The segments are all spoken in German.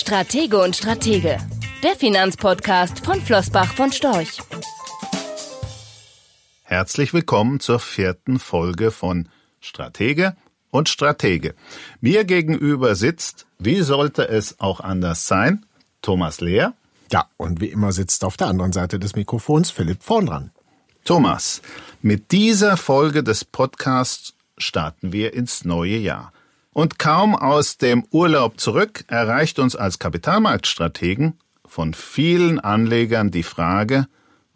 Stratege und Stratege, der Finanzpodcast von Flossbach von Storch. Herzlich willkommen zur vierten Folge von Stratege und Stratege. Mir gegenüber sitzt, wie sollte es auch anders sein, Thomas Lehr. Ja, und wie immer sitzt auf der anderen Seite des Mikrofons Philipp vorn dran. Thomas, mit dieser Folge des Podcasts starten wir ins neue Jahr. Und kaum aus dem Urlaub zurück erreicht uns als Kapitalmarktstrategen von vielen Anlegern die Frage,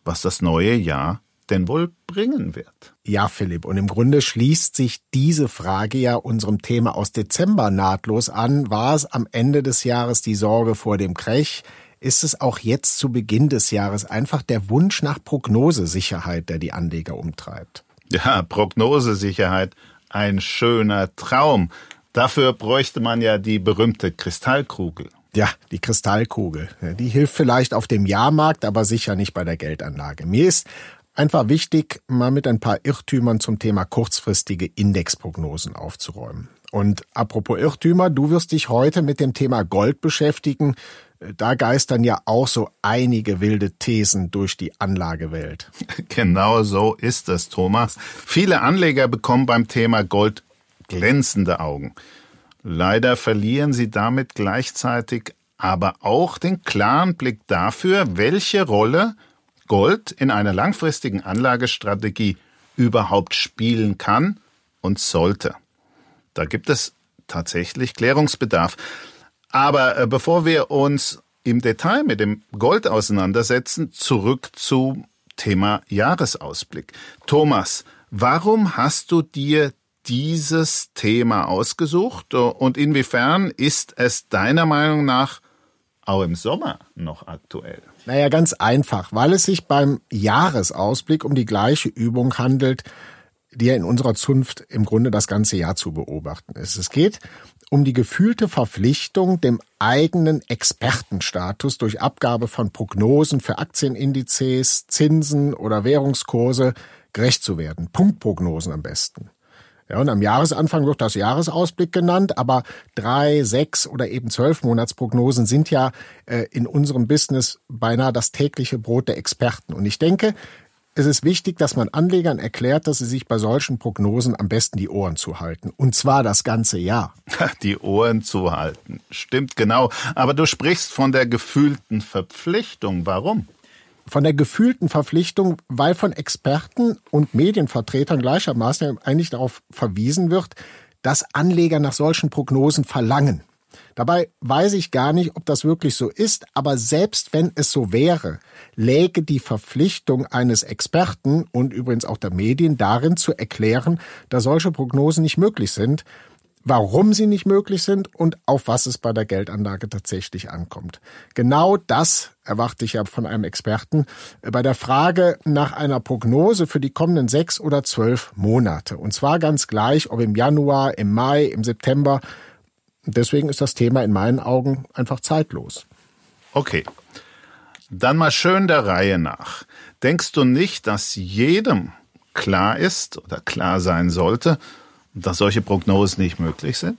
was das neue Jahr denn wohl bringen wird. Ja, Philipp, und im Grunde schließt sich diese Frage ja unserem Thema aus Dezember nahtlos an. War es am Ende des Jahres die Sorge vor dem Krech? Ist es auch jetzt zu Beginn des Jahres einfach der Wunsch nach Prognosesicherheit, der die Anleger umtreibt? Ja, Prognosesicherheit, ein schöner Traum. Dafür bräuchte man ja die berühmte Kristallkugel. Ja, die Kristallkugel. Die hilft vielleicht auf dem Jahrmarkt, aber sicher nicht bei der Geldanlage. Mir ist einfach wichtig, mal mit ein paar Irrtümern zum Thema kurzfristige Indexprognosen aufzuräumen. Und apropos Irrtümer, du wirst dich heute mit dem Thema Gold beschäftigen. Da geistern ja auch so einige wilde Thesen durch die Anlagewelt. Genau so ist es, Thomas. Viele Anleger bekommen beim Thema Gold glänzende Augen. Leider verlieren sie damit gleichzeitig aber auch den klaren Blick dafür, welche Rolle Gold in einer langfristigen Anlagestrategie überhaupt spielen kann und sollte. Da gibt es tatsächlich Klärungsbedarf. Aber äh, bevor wir uns im Detail mit dem Gold auseinandersetzen, zurück zum Thema Jahresausblick. Thomas, warum hast du dir dieses Thema ausgesucht und inwiefern ist es deiner Meinung nach auch im Sommer noch aktuell? Naja, ganz einfach, weil es sich beim Jahresausblick um die gleiche Übung handelt, die ja in unserer Zunft im Grunde das ganze Jahr zu beobachten ist. Es geht um die gefühlte Verpflichtung, dem eigenen Expertenstatus durch Abgabe von Prognosen für Aktienindizes, Zinsen oder Währungskurse gerecht zu werden. Punktprognosen am besten. Ja, und am Jahresanfang wird das Jahresausblick genannt, aber drei, sechs oder eben zwölf Monatsprognosen sind ja äh, in unserem Business beinahe das tägliche Brot der Experten. Und ich denke, es ist wichtig, dass man Anlegern erklärt, dass sie sich bei solchen Prognosen am besten die Ohren zuhalten. Und zwar das ganze Jahr. Die Ohren zuhalten. Stimmt genau. Aber du sprichst von der gefühlten Verpflichtung. Warum? Von der gefühlten Verpflichtung, weil von Experten und Medienvertretern gleichermaßen eigentlich darauf verwiesen wird, dass Anleger nach solchen Prognosen verlangen. Dabei weiß ich gar nicht, ob das wirklich so ist, aber selbst wenn es so wäre, läge die Verpflichtung eines Experten und übrigens auch der Medien darin zu erklären, dass solche Prognosen nicht möglich sind, warum sie nicht möglich sind und auf was es bei der Geldanlage tatsächlich ankommt. Genau das erwarte ich ja von einem Experten bei der Frage nach einer Prognose für die kommenden sechs oder zwölf Monate. Und zwar ganz gleich, ob im Januar, im Mai, im September. Deswegen ist das Thema in meinen Augen einfach zeitlos. Okay. Dann mal schön der Reihe nach. Denkst du nicht, dass jedem klar ist oder klar sein sollte, dass solche Prognosen nicht möglich sind?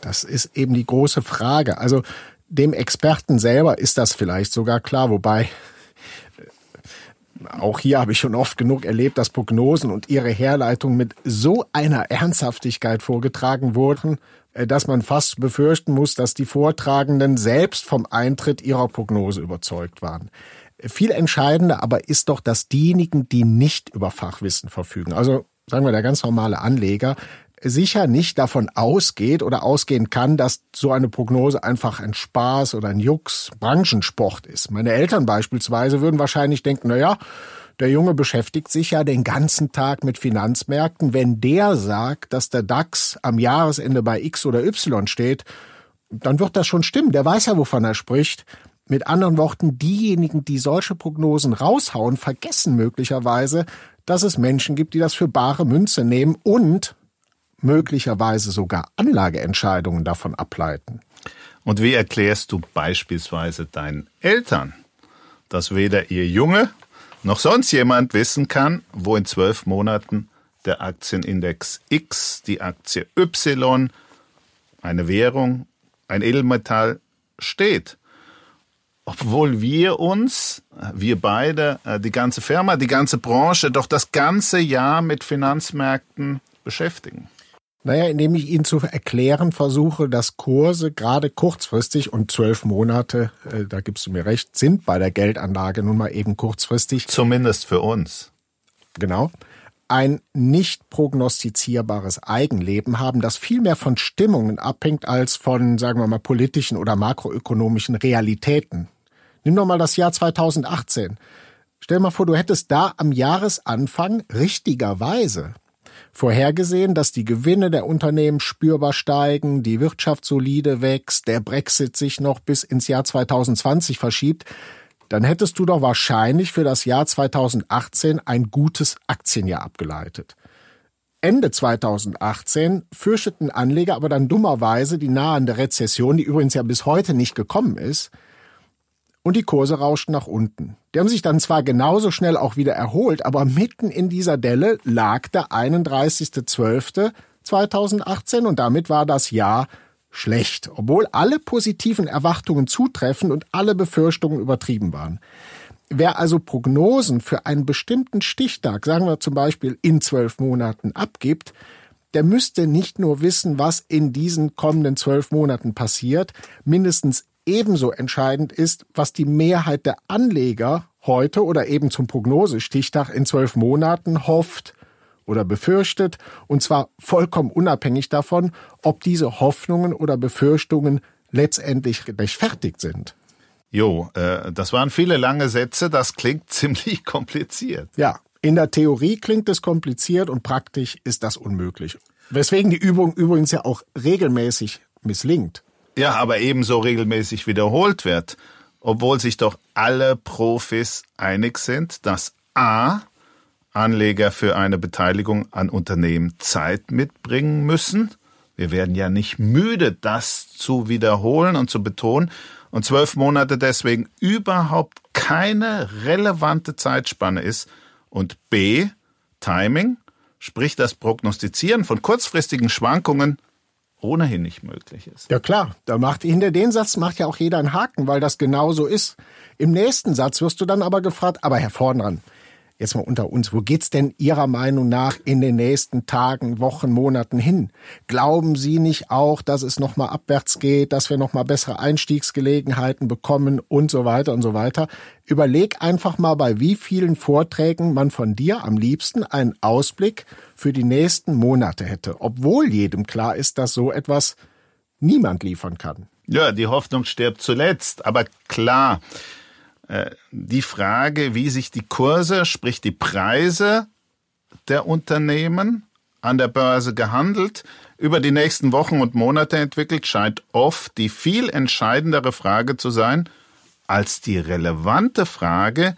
Das ist eben die große Frage. Also dem Experten selber ist das vielleicht sogar klar, wobei äh, auch hier habe ich schon oft genug erlebt, dass Prognosen und ihre Herleitung mit so einer Ernsthaftigkeit vorgetragen wurden, äh, dass man fast befürchten muss, dass die Vortragenden selbst vom Eintritt ihrer Prognose überzeugt waren. Viel entscheidender aber ist doch, dass diejenigen, die nicht über Fachwissen verfügen, also sagen wir der ganz normale Anleger, sicher nicht davon ausgeht oder ausgehen kann, dass so eine Prognose einfach ein Spaß oder ein Jux, Branchensport ist. Meine Eltern beispielsweise würden wahrscheinlich denken, na ja, der Junge beschäftigt sich ja den ganzen Tag mit Finanzmärkten. Wenn der sagt, dass der DAX am Jahresende bei X oder Y steht, dann wird das schon stimmen. Der weiß ja, wovon er spricht. Mit anderen Worten, diejenigen, die solche Prognosen raushauen, vergessen möglicherweise, dass es Menschen gibt, die das für bare Münze nehmen und möglicherweise sogar Anlageentscheidungen davon ableiten. Und wie erklärst du beispielsweise deinen Eltern, dass weder ihr Junge noch sonst jemand wissen kann, wo in zwölf Monaten der Aktienindex X, die Aktie Y, eine Währung, ein Edelmetall steht. Obwohl wir uns, wir beide, äh, die ganze Firma, die ganze Branche, doch das ganze Jahr mit Finanzmärkten beschäftigen. Naja, indem ich Ihnen zu erklären versuche, dass Kurse gerade kurzfristig und zwölf Monate, äh, da gibst du mir recht, sind bei der Geldanlage nun mal eben kurzfristig. Zumindest für uns. Genau. Ein nicht prognostizierbares Eigenleben haben, das viel mehr von Stimmungen abhängt als von, sagen wir mal, politischen oder makroökonomischen Realitäten. Nimm doch mal das Jahr 2018. Stell mal vor, du hättest da am Jahresanfang richtigerweise vorhergesehen, dass die Gewinne der Unternehmen spürbar steigen, die Wirtschaft solide wächst, der Brexit sich noch bis ins Jahr 2020 verschiebt, dann hättest du doch wahrscheinlich für das Jahr 2018 ein gutes Aktienjahr abgeleitet. Ende 2018 fürchteten Anleger aber dann dummerweise die nahende Rezession, die übrigens ja bis heute nicht gekommen ist, und die Kurse rauschten nach unten. Die haben sich dann zwar genauso schnell auch wieder erholt, aber mitten in dieser Delle lag der 31.12.2018 und damit war das Jahr schlecht, obwohl alle positiven Erwartungen zutreffen und alle Befürchtungen übertrieben waren. Wer also Prognosen für einen bestimmten Stichtag, sagen wir zum Beispiel in zwölf Monaten, abgibt, der müsste nicht nur wissen, was in diesen kommenden zwölf Monaten passiert, mindestens ebenso entscheidend ist, was die Mehrheit der Anleger heute oder eben zum Prognosestichtag in zwölf Monaten hofft oder befürchtet, und zwar vollkommen unabhängig davon, ob diese Hoffnungen oder Befürchtungen letztendlich rechtfertigt sind. Jo, äh, das waren viele lange Sätze, das klingt ziemlich kompliziert. Ja, in der Theorie klingt es kompliziert und praktisch ist das unmöglich. Weswegen die Übung übrigens ja auch regelmäßig misslingt. Ja, aber ebenso regelmäßig wiederholt wird, obwohl sich doch alle Profis einig sind, dass A. Anleger für eine Beteiligung an Unternehmen Zeit mitbringen müssen. Wir werden ja nicht müde, das zu wiederholen und zu betonen. Und zwölf Monate deswegen überhaupt keine relevante Zeitspanne ist. Und B. Timing, sprich das Prognostizieren von kurzfristigen Schwankungen ohnehin nicht möglich ist. Ja klar, da macht hinter den Satz macht ja auch jeder einen Haken, weil das genau so ist. Im nächsten Satz wirst du dann aber gefragt, aber Herr Vornran, jetzt mal unter uns, wo geht's denn Ihrer Meinung nach in den nächsten Tagen, Wochen, Monaten hin? Glauben Sie nicht auch, dass es noch mal abwärts geht, dass wir noch mal bessere Einstiegsgelegenheiten bekommen und so weiter und so weiter? Überleg einfach mal, bei wie vielen Vorträgen man von dir am liebsten einen Ausblick für die nächsten Monate hätte, obwohl jedem klar ist, dass so etwas niemand liefern kann. Ja, die Hoffnung stirbt zuletzt, aber klar, die Frage, wie sich die Kurse, sprich die Preise der Unternehmen an der Börse gehandelt, über die nächsten Wochen und Monate entwickelt, scheint oft die viel entscheidendere Frage zu sein als die relevante Frage,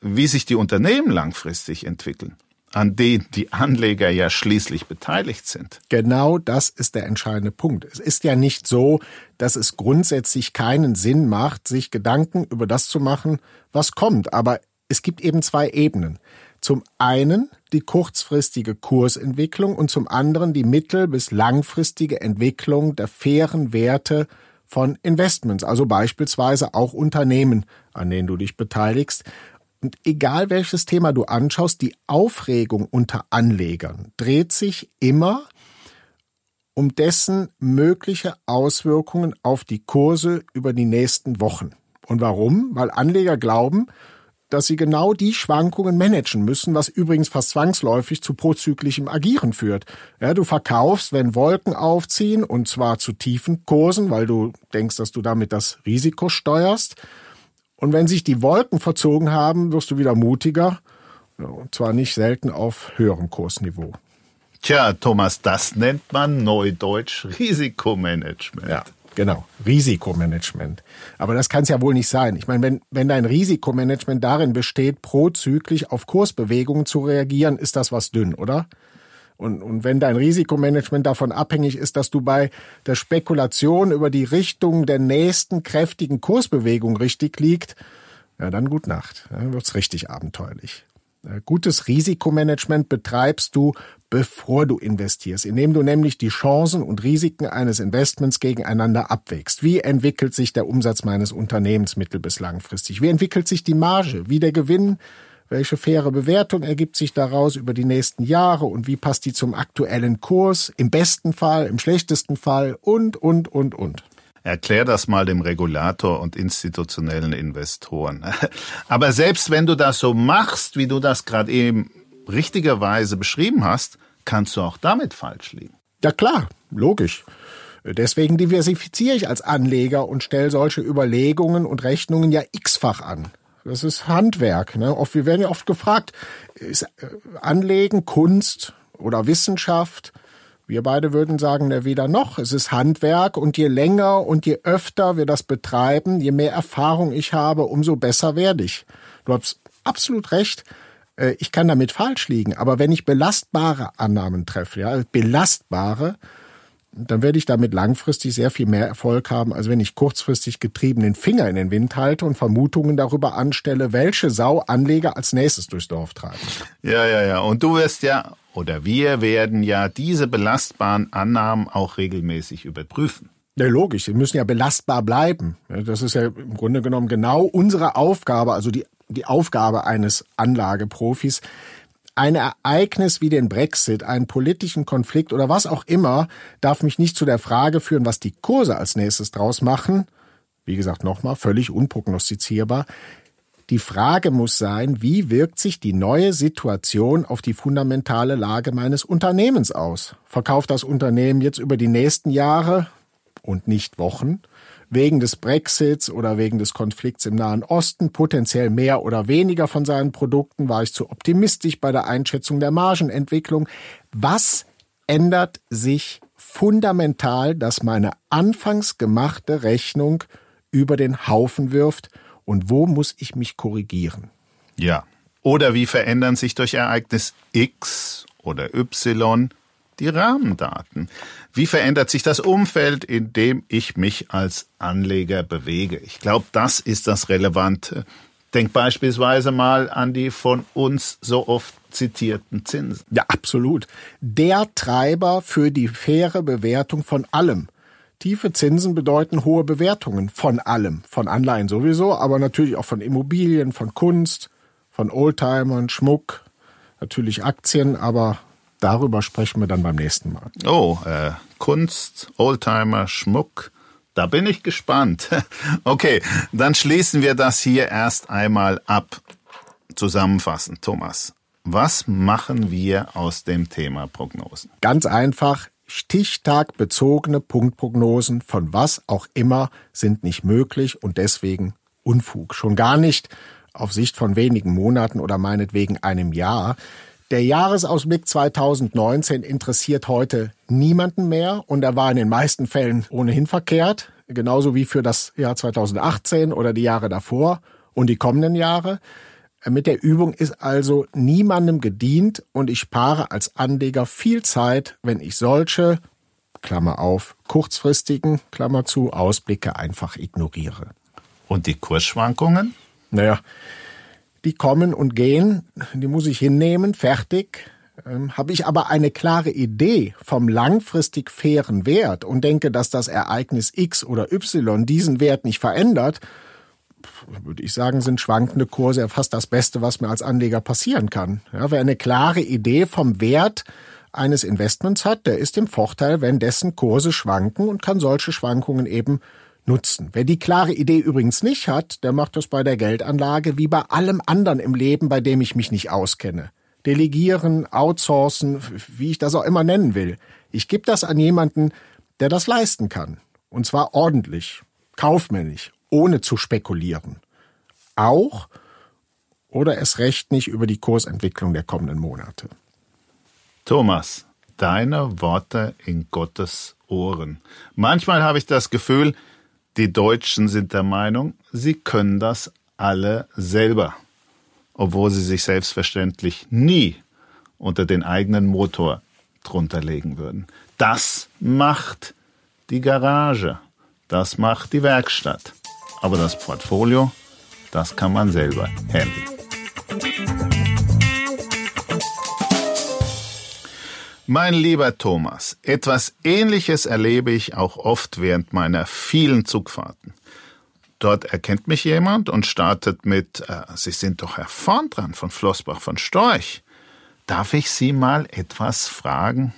wie sich die Unternehmen langfristig entwickeln an denen die Anleger ja schließlich beteiligt sind. Genau das ist der entscheidende Punkt. Es ist ja nicht so, dass es grundsätzlich keinen Sinn macht, sich Gedanken über das zu machen, was kommt. Aber es gibt eben zwei Ebenen. Zum einen die kurzfristige Kursentwicklung und zum anderen die mittel- bis langfristige Entwicklung der fairen Werte von Investments, also beispielsweise auch Unternehmen, an denen du dich beteiligst. Und egal welches Thema du anschaust, die Aufregung unter Anlegern dreht sich immer um dessen mögliche Auswirkungen auf die Kurse über die nächsten Wochen. Und warum? Weil Anleger glauben, dass sie genau die Schwankungen managen müssen, was übrigens fast zwangsläufig zu prozyklischem Agieren führt. Ja, du verkaufst, wenn Wolken aufziehen, und zwar zu tiefen Kursen, weil du denkst, dass du damit das Risiko steuerst. Und wenn sich die Wolken verzogen haben, wirst du wieder mutiger. Und zwar nicht selten auf höherem Kursniveau. Tja, Thomas, das nennt man neudeutsch Risikomanagement. Ja, genau. Risikomanagement. Aber das kann es ja wohl nicht sein. Ich meine, wenn, wenn dein Risikomanagement darin besteht, prozyklisch auf Kursbewegungen zu reagieren, ist das was dünn, oder? Und, und wenn dein Risikomanagement davon abhängig ist, dass du bei der Spekulation über die Richtung der nächsten kräftigen Kursbewegung richtig liegt, ja, dann gut Nacht. Dann wird's richtig abenteuerlich. Gutes Risikomanagement betreibst du bevor du investierst, indem du nämlich die Chancen und Risiken eines Investments gegeneinander abwägst. Wie entwickelt sich der Umsatz meines Unternehmens mittel- bis langfristig? Wie entwickelt sich die Marge? Wie der Gewinn? Welche faire Bewertung ergibt sich daraus über die nächsten Jahre und wie passt die zum aktuellen Kurs? Im besten Fall, im schlechtesten Fall und, und, und, und. Erklär das mal dem Regulator und institutionellen Investoren. Aber selbst wenn du das so machst, wie du das gerade eben richtigerweise beschrieben hast, kannst du auch damit falsch liegen. Ja klar, logisch. Deswegen diversifiziere ich als Anleger und stelle solche Überlegungen und Rechnungen ja x-fach an. Das ist Handwerk. Ne? Oft, wir werden ja oft gefragt, ist äh, Anlegen Kunst oder Wissenschaft? Wir beide würden sagen, ne, weder noch. Es ist Handwerk und je länger und je öfter wir das betreiben, je mehr Erfahrung ich habe, umso besser werde ich. Du hast absolut recht. Äh, ich kann damit falsch liegen, aber wenn ich belastbare Annahmen treffe, ja, belastbare, dann werde ich damit langfristig sehr viel mehr Erfolg haben, als wenn ich kurzfristig getrieben den Finger in den Wind halte und Vermutungen darüber anstelle, welche Sau Anleger als nächstes durchs Dorf treiben. Ja, ja, ja. Und du wirst ja, oder wir werden ja diese belastbaren Annahmen auch regelmäßig überprüfen. Ja, logisch. Sie müssen ja belastbar bleiben. Das ist ja im Grunde genommen genau unsere Aufgabe, also die die Aufgabe eines Anlageprofis, ein Ereignis wie den Brexit, einen politischen Konflikt oder was auch immer, darf mich nicht zu der Frage führen, was die Kurse als nächstes draus machen. Wie gesagt, nochmal, völlig unprognostizierbar. Die Frage muss sein, wie wirkt sich die neue Situation auf die fundamentale Lage meines Unternehmens aus? Verkauft das Unternehmen jetzt über die nächsten Jahre und nicht Wochen wegen des Brexits oder wegen des Konflikts im Nahen Osten potenziell mehr oder weniger von seinen Produkten? War ich zu optimistisch bei der Einschätzung der Margenentwicklung? Was ändert sich fundamental, dass meine anfangs gemachte Rechnung über den Haufen wirft und wo muss ich mich korrigieren? Ja. Oder wie verändern sich durch Ereignis X oder Y die Rahmendaten. Wie verändert sich das Umfeld, in dem ich mich als Anleger bewege? Ich glaube, das ist das Relevante. Denk beispielsweise mal an die von uns so oft zitierten Zinsen. Ja, absolut. Der Treiber für die faire Bewertung von allem. Tiefe Zinsen bedeuten hohe Bewertungen von allem. Von Anleihen sowieso, aber natürlich auch von Immobilien, von Kunst, von Oldtimern, Schmuck, natürlich Aktien, aber darüber sprechen wir dann beim nächsten Mal. Oh, äh, Kunst, Oldtimer, Schmuck. Da bin ich gespannt. Okay, dann schließen wir das hier erst einmal ab. Zusammenfassend, Thomas. Was machen wir aus dem Thema Prognosen? Ganz einfach. Stichtagbezogene Punktprognosen von was auch immer sind nicht möglich und deswegen Unfug. Schon gar nicht auf Sicht von wenigen Monaten oder meinetwegen einem Jahr. Der Jahresausblick 2019 interessiert heute niemanden mehr und er war in den meisten Fällen ohnehin verkehrt, genauso wie für das Jahr 2018 oder die Jahre davor und die kommenden Jahre. Mit der Übung ist also niemandem gedient und ich spare als Anleger viel Zeit, wenn ich solche, Klammer auf, kurzfristigen, Klammer zu, Ausblicke einfach ignoriere. Und die Kursschwankungen? Naja, die kommen und gehen, die muss ich hinnehmen, fertig. Ähm, Habe ich aber eine klare Idee vom langfristig fairen Wert und denke, dass das Ereignis X oder Y diesen Wert nicht verändert, würde ich sagen, sind schwankende Kurse ja fast das Beste, was mir als Anleger passieren kann. Ja, wer eine klare Idee vom Wert eines Investments hat, der ist im Vorteil, wenn dessen Kurse schwanken und kann solche Schwankungen eben nutzen. Wer die klare Idee übrigens nicht hat, der macht das bei der Geldanlage wie bei allem anderen im Leben, bei dem ich mich nicht auskenne. Delegieren, outsourcen, wie ich das auch immer nennen will. Ich gebe das an jemanden, der das leisten kann. Und zwar ordentlich, kaufmännisch, ohne zu spekulieren. Auch oder es recht nicht über die Kursentwicklung der kommenden Monate. Thomas, deine Worte in Gottes Ohren. Manchmal habe ich das Gefühl, die Deutschen sind der Meinung, sie können das alle selber, obwohl sie sich selbstverständlich nie unter den eigenen Motor drunter legen würden. Das macht die Garage, das macht die Werkstatt. Aber das Portfolio, das kann man selber handeln. Mein lieber Thomas, etwas Ähnliches erlebe ich auch oft während meiner vielen Zugfahrten. Dort erkennt mich jemand und startet mit, äh, Sie sind doch Herr Vorn dran von Flossbach von Storch. Darf ich Sie mal etwas fragen?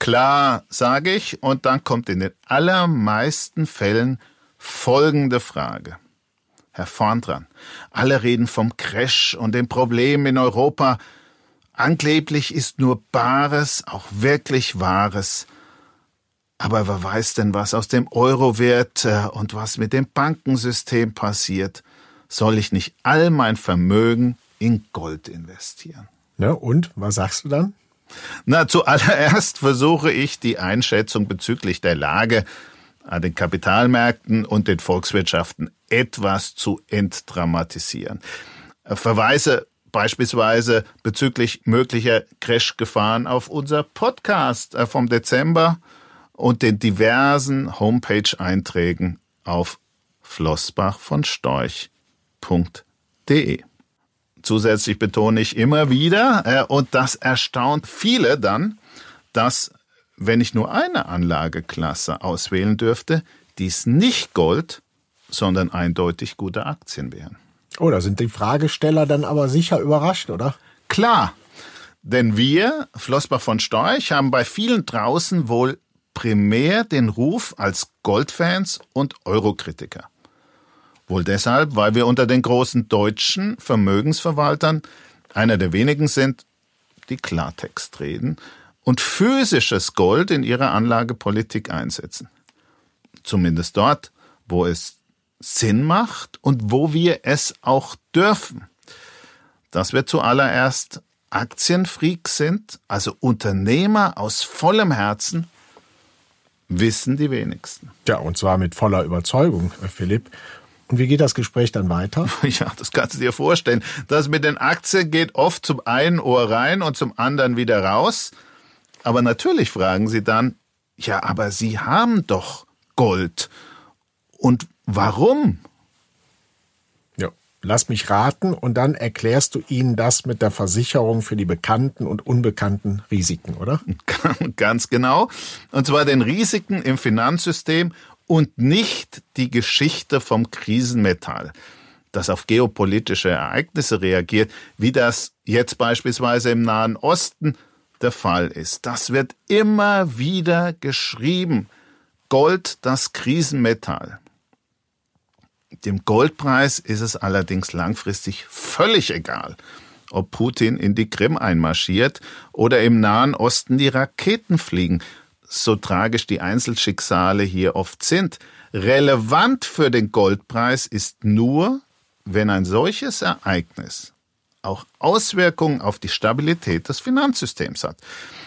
Klar, sage ich, und dann kommt in den allermeisten Fällen folgende Frage. Herr Vorn dran, alle reden vom Crash und den Problemen in Europa. Angeblich ist nur Bares auch wirklich Wahres. Aber wer weiß denn, was aus dem Euro wird äh, und was mit dem Bankensystem passiert? Soll ich nicht all mein Vermögen in Gold investieren? Ja, und was sagst du dann? Na, zuallererst versuche ich die Einschätzung bezüglich der Lage an den Kapitalmärkten und den Volkswirtschaften etwas zu entdramatisieren. Verweise beispielsweise bezüglich möglicher Crashgefahren auf unser Podcast äh, vom Dezember und den diversen Homepage-Einträgen auf flossbachvonstorch.de. Zusätzlich betone ich immer wieder, äh, und das erstaunt viele dann, dass, wenn ich nur eine Anlageklasse auswählen dürfte, dies nicht Gold, sondern eindeutig gute Aktien wären. Oh, da sind die Fragesteller dann aber sicher überrascht, oder? Klar, denn wir, Flossbach von Storch, haben bei vielen draußen wohl primär den Ruf als Goldfans und Eurokritiker. Wohl deshalb, weil wir unter den großen deutschen Vermögensverwaltern einer der wenigen sind, die Klartext reden und physisches Gold in ihrer Anlagepolitik einsetzen. Zumindest dort, wo es Sinn macht und wo wir es auch dürfen. Dass wir zuallererst Aktienfreaks sind, also Unternehmer aus vollem Herzen, wissen die wenigsten. Ja, und zwar mit voller Überzeugung, Philipp. Und wie geht das Gespräch dann weiter? Ja, das kannst du dir vorstellen. Das mit den Aktien geht oft zum einen Ohr rein und zum anderen wieder raus. Aber natürlich fragen sie dann, ja, aber Sie haben doch Gold. Und warum? Ja, lass mich raten und dann erklärst du ihnen das mit der Versicherung für die bekannten und unbekannten Risiken, oder? Ganz genau. Und zwar den Risiken im Finanzsystem und nicht die Geschichte vom Krisenmetall, das auf geopolitische Ereignisse reagiert, wie das jetzt beispielsweise im Nahen Osten der Fall ist. Das wird immer wieder geschrieben. Gold, das Krisenmetall. Dem Goldpreis ist es allerdings langfristig völlig egal, ob Putin in die Krim einmarschiert oder im Nahen Osten die Raketen fliegen, so tragisch die Einzelschicksale hier oft sind. Relevant für den Goldpreis ist nur, wenn ein solches Ereignis auch Auswirkungen auf die Stabilität des Finanzsystems hat.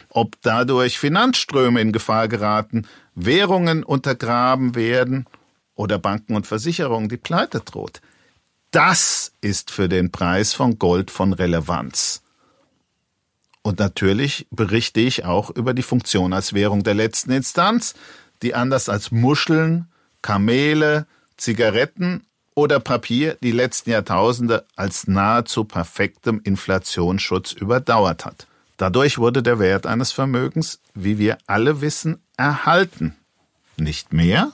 Ob dadurch Finanzströme in Gefahr geraten, Währungen untergraben werden oder Banken und Versicherungen die Pleite droht. Das ist für den Preis von Gold von Relevanz. Und natürlich berichte ich auch über die Funktion als Währung der letzten Instanz, die anders als Muscheln, Kamele, Zigaretten oder Papier die letzten Jahrtausende als nahezu perfektem Inflationsschutz überdauert hat. Dadurch wurde der Wert eines Vermögens, wie wir alle wissen, erhalten. Nicht mehr,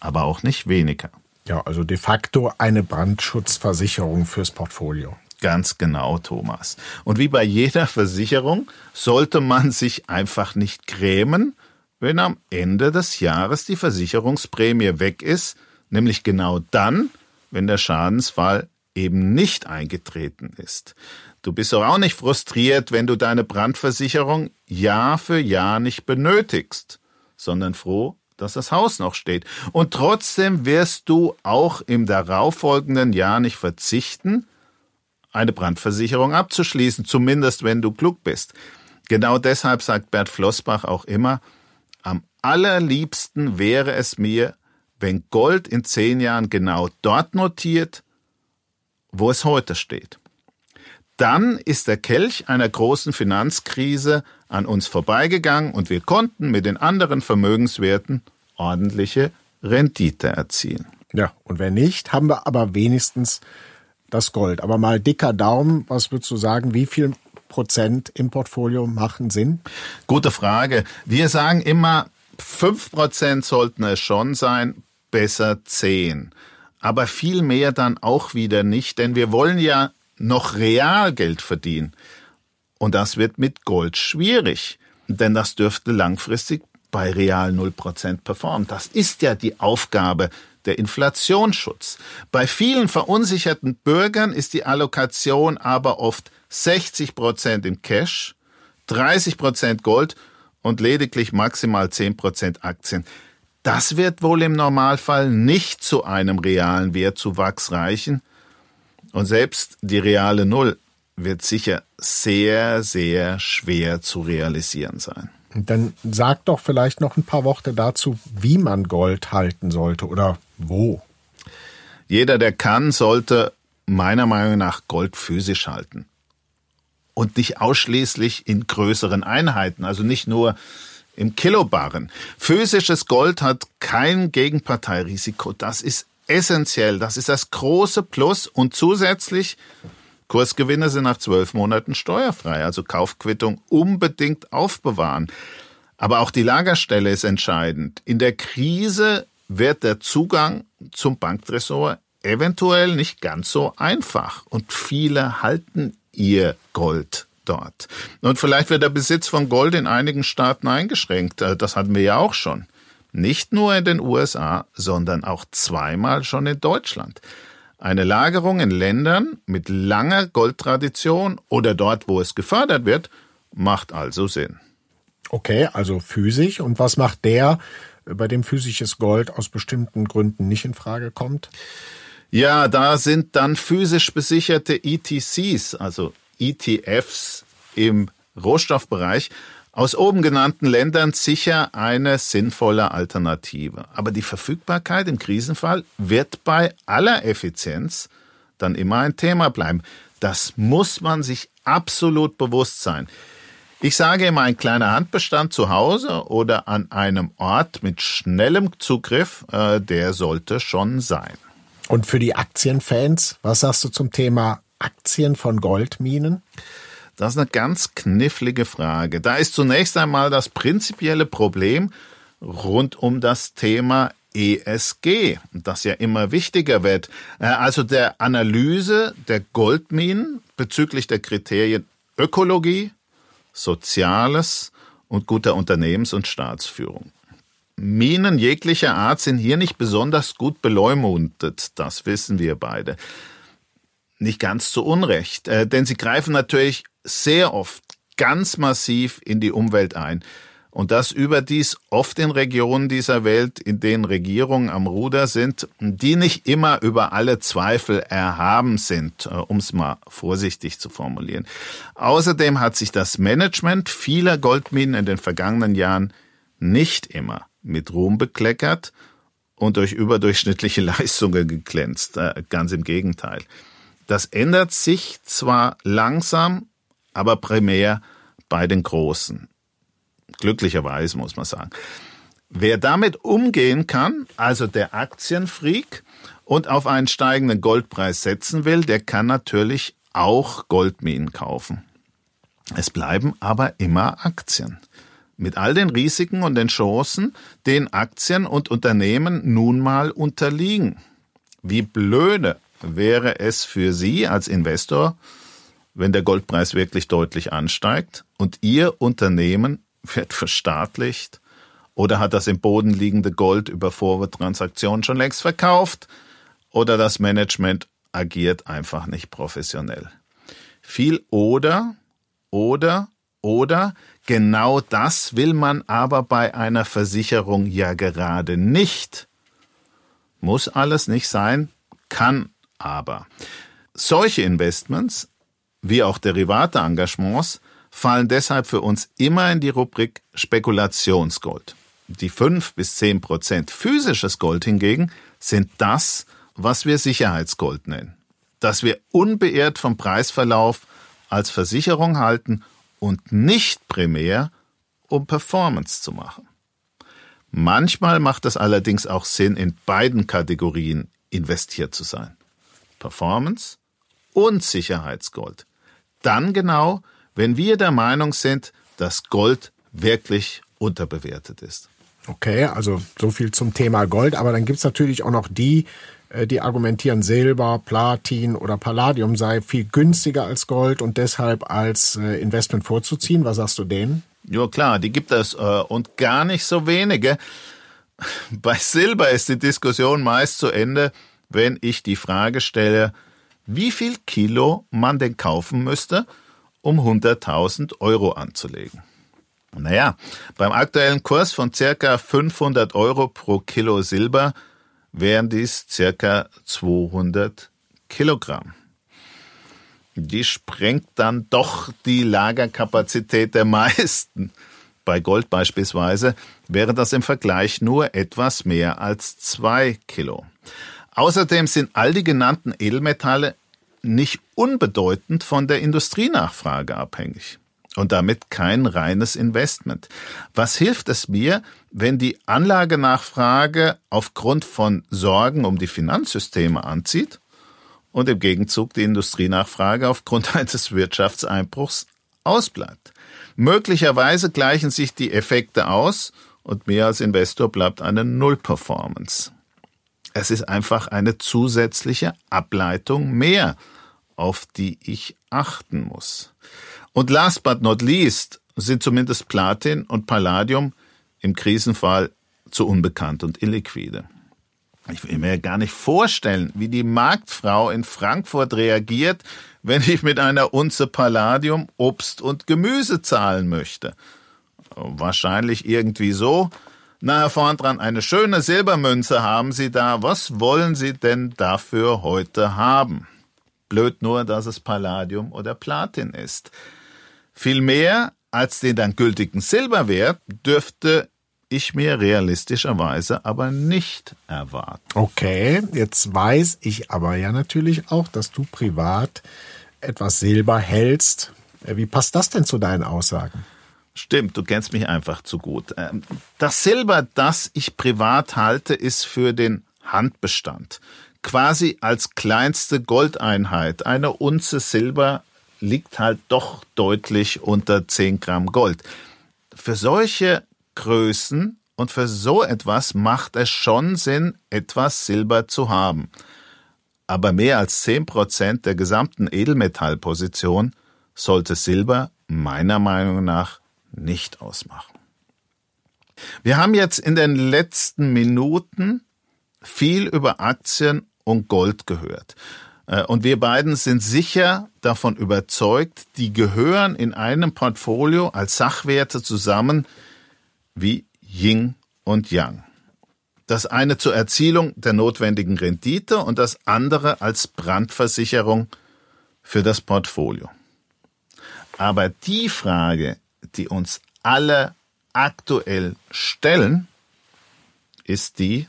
aber auch nicht weniger. Ja, also de facto eine Brandschutzversicherung fürs Portfolio. Ganz genau, Thomas. Und wie bei jeder Versicherung sollte man sich einfach nicht grämen, wenn am Ende des Jahres die Versicherungsprämie weg ist, nämlich genau dann, wenn der Schadensfall eben nicht eingetreten ist. Du bist doch auch nicht frustriert, wenn du deine Brandversicherung Jahr für Jahr nicht benötigst, sondern froh, dass das Haus noch steht. Und trotzdem wirst du auch im darauffolgenden Jahr nicht verzichten, eine Brandversicherung abzuschließen, zumindest wenn du klug bist. Genau deshalb sagt Bert Flossbach auch immer, am allerliebsten wäre es mir, wenn Gold in zehn Jahren genau dort notiert, wo es heute steht. Dann ist der Kelch einer großen Finanzkrise an uns vorbeigegangen und wir konnten mit den anderen Vermögenswerten ordentliche Rendite erzielen. Ja, und wenn nicht, haben wir aber wenigstens das Gold. Aber mal dicker Daumen, was würdest du sagen, wie viel Prozent im Portfolio machen Sinn? Gute Frage. Wir sagen immer, fünf Prozent sollten es schon sein, besser zehn. Aber viel mehr dann auch wieder nicht, denn wir wollen ja noch real Geld verdienen. Und das wird mit Gold schwierig, denn das dürfte langfristig bei real 0% performen. Das ist ja die Aufgabe der Inflationsschutz. Bei vielen verunsicherten Bürgern ist die Allokation aber oft 60 Prozent im Cash, 30 Prozent Gold und lediglich maximal 10 Prozent Aktien. Das wird wohl im Normalfall nicht zu einem realen Wertzuwachs reichen. Und selbst die reale Null wird sicher sehr, sehr schwer zu realisieren sein. Dann sag doch vielleicht noch ein paar Worte dazu, wie man Gold halten sollte oder wo. Jeder, der kann, sollte meiner Meinung nach Gold physisch halten. Und nicht ausschließlich in größeren Einheiten, also nicht nur im Kilobarren. Physisches Gold hat kein Gegenparteirisiko. Das ist essentiell. Das ist das große Plus. Und zusätzlich Kursgewinne sind nach zwölf Monaten steuerfrei, also Kaufquittung unbedingt aufbewahren. Aber auch die Lagerstelle ist entscheidend. In der Krise wird der Zugang zum Banktresor eventuell nicht ganz so einfach und viele halten ihr Gold dort. Und vielleicht wird der Besitz von Gold in einigen Staaten eingeschränkt. Äh, das hatten wir ja auch schon. Nicht nur in den USA, sondern auch zweimal schon in Deutschland. Eine Lagerung in Ländern mit langer Goldtradition oder dort, wo es gefördert wird, macht also Sinn. Okay, also physisch. Und was macht der, bei dem physisches Gold aus bestimmten Gründen nicht in Frage kommt? Ja, da sind dann physisch besicherte ETCs, also ETFs im Rohstoffbereich, aus oben genannten Ländern sicher eine sinnvolle Alternative. Aber die Verfügbarkeit im Krisenfall wird bei aller Effizienz dann immer ein Thema bleiben. Das muss man sich absolut bewusst sein. Ich sage immer, ein kleiner Handbestand zu Hause oder an einem Ort mit schnellem Zugriff, äh, der sollte schon sein. Und für die Aktienfans, was sagst du zum Thema Aktien von Goldminen? Das ist eine ganz knifflige Frage. Da ist zunächst einmal das prinzipielle Problem rund um das Thema ESG, das ja immer wichtiger wird. Äh, also der Analyse der Goldminen bezüglich der Kriterien Ökologie, Soziales und guter Unternehmens- und Staatsführung. Minen jeglicher Art sind hier nicht besonders gut beleumundet, das wissen wir beide. Nicht ganz zu Unrecht, äh, denn sie greifen natürlich sehr oft ganz massiv in die Umwelt ein. Und das überdies oft in Regionen dieser Welt, in denen Regierungen am Ruder sind, die nicht immer über alle Zweifel erhaben sind, äh, um es mal vorsichtig zu formulieren. Außerdem hat sich das Management vieler Goldminen in den vergangenen Jahren nicht immer mit Ruhm bekleckert und durch überdurchschnittliche Leistungen geglänzt. Äh, ganz im Gegenteil. Das ändert sich zwar langsam, aber primär bei den Großen. Glücklicherweise muss man sagen. Wer damit umgehen kann, also der Aktienfreak, und auf einen steigenden Goldpreis setzen will, der kann natürlich auch Goldminen kaufen. Es bleiben aber immer Aktien. Mit all den Risiken und den Chancen, denen Aktien und Unternehmen nun mal unterliegen. Wie blöde wäre es für Sie als Investor, wenn der Goldpreis wirklich deutlich ansteigt und Ihr Unternehmen wird verstaatlicht oder hat das im Boden liegende Gold über Forward-Transaktionen schon längst verkauft oder das Management agiert einfach nicht professionell. Viel oder, oder, oder, genau das will man aber bei einer Versicherung ja gerade nicht. Muss alles nicht sein, kann aber. Solche Investments wie auch Derivate-Engagements fallen deshalb für uns immer in die Rubrik Spekulationsgold. Die fünf bis zehn Prozent physisches Gold hingegen sind das, was wir Sicherheitsgold nennen. Das wir unbeirrt vom Preisverlauf als Versicherung halten und nicht primär, um Performance zu machen. Manchmal macht es allerdings auch Sinn, in beiden Kategorien investiert zu sein. Performance und Sicherheitsgold. Dann genau, wenn wir der Meinung sind, dass Gold wirklich unterbewertet ist. Okay, also so viel zum Thema Gold. Aber dann gibt's natürlich auch noch die, äh, die argumentieren, Silber, Platin oder Palladium sei viel günstiger als Gold und deshalb als äh, Investment vorzuziehen. Was sagst du denen? Ja klar, die gibt es äh, und gar nicht so wenige. Bei Silber ist die Diskussion meist zu Ende, wenn ich die Frage stelle, wie viel Kilo man denn kaufen müsste, um 100.000 Euro anzulegen. Naja, beim aktuellen Kurs von circa 500 Euro pro Kilo Silber wären dies circa 200 Kilogramm. Die sprengt dann doch die Lagerkapazität der meisten. Bei Gold beispielsweise wäre das im Vergleich nur etwas mehr als zwei Kilo. Außerdem sind all die genannten Edelmetalle nicht unbedeutend von der Industrienachfrage abhängig und damit kein reines Investment. Was hilft es mir, wenn die Anlagenachfrage aufgrund von Sorgen um die Finanzsysteme anzieht und im Gegenzug die Industrienachfrage aufgrund eines Wirtschaftseinbruchs ausbleibt? Möglicherweise gleichen sich die Effekte aus und mir als Investor bleibt eine Null-Performance. Es ist einfach eine zusätzliche Ableitung mehr, auf die ich achten muss. Und last but not least sind zumindest Platin und Palladium im Krisenfall zu unbekannt und illiquide. Ich will mir gar nicht vorstellen, wie die Marktfrau in Frankfurt reagiert, wenn ich mit einer Unze Palladium Obst und Gemüse zahlen möchte. Wahrscheinlich irgendwie so. Na, Herr vorn dran, eine schöne Silbermünze haben Sie da. Was wollen Sie denn dafür heute haben? Blöd nur, dass es Palladium oder Platin ist. Viel mehr als den dann gültigen Silberwert dürfte ich mir realistischerweise aber nicht erwarten. Okay, jetzt weiß ich aber ja natürlich auch, dass du privat etwas Silber hältst. Wie passt das denn zu deinen Aussagen? Stimmt, du kennst mich einfach zu gut. Ähm, das Silber, das ich privat halte, ist für den Handbestand. Quasi als kleinste Goldeinheit. Eine Unze Silber liegt halt doch deutlich unter 10 Gramm Gold. Für solche Größen und für so etwas macht es schon Sinn, etwas Silber zu haben. Aber mehr als 10 Prozent der gesamten Edelmetallposition sollte Silber meiner Meinung nach nicht ausmachen. Wir haben jetzt in den letzten Minuten viel über Aktien und Gold gehört. Äh, und wir beiden sind sicher davon überzeugt, die gehören in einem Portfolio als Sachwerte zusammen wie Ying und Yang. Das eine zur Erzielung der notwendigen Rendite und das andere als Brandversicherung für das Portfolio. Aber die Frage, die uns alle aktuell stellen, ist die,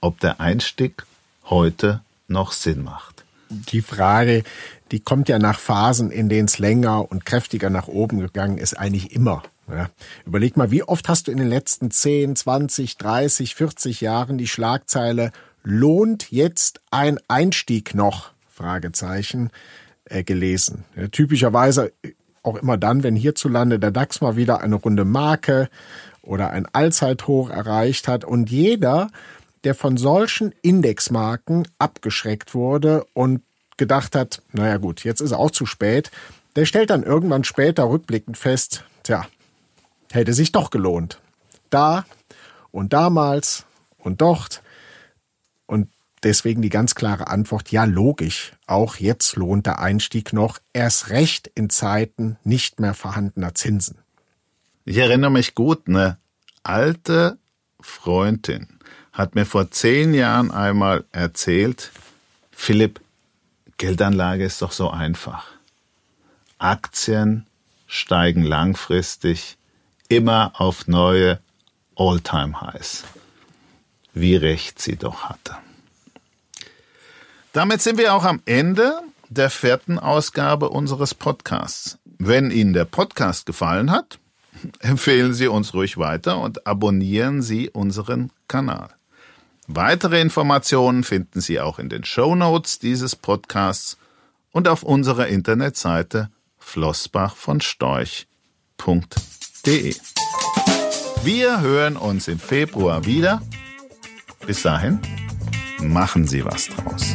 ob der Einstieg heute noch Sinn macht. Die Frage, die kommt ja nach Phasen, in denen es länger und kräftiger nach oben gegangen ist, eigentlich immer. Ja. Überleg mal, wie oft hast du in den letzten 10, 20, 30, 40 Jahren die Schlagzeile lohnt jetzt ein Einstieg noch? Fragezeichen äh, gelesen. Ja, typischerweise auch immer dann, wenn hierzulande der DAX mal wieder eine runde Marke oder ein Allzeithoch erreicht hat und jeder, der von solchen Indexmarken abgeschreckt wurde und gedacht hat, naja gut, jetzt ist auch zu spät, der stellt dann irgendwann später rückblickend fest, tja, hätte sich doch gelohnt. Da und damals und dort. Und deswegen die ganz klare Antwort, ja logisch, auch jetzt lohnt der Einstieg noch, erst recht in Zeiten nicht mehr vorhandener Zinsen. Ich erinnere mich gut, eine alte Freundin hat mir vor zehn Jahren einmal erzählt, Philipp, Geldanlage ist doch so einfach. Aktien steigen langfristig immer auf neue All-Time-Highs. Wie recht sie doch hatte. Damit sind wir auch am Ende der vierten Ausgabe unseres Podcasts. Wenn Ihnen der Podcast gefallen hat, empfehlen Sie uns ruhig weiter und abonnieren Sie unseren Kanal. Weitere Informationen finden Sie auch in den Show Notes dieses Podcasts und auf unserer Internetseite flossbach von Storch.de. Wir hören uns im Februar wieder. Bis dahin, machen Sie was draus.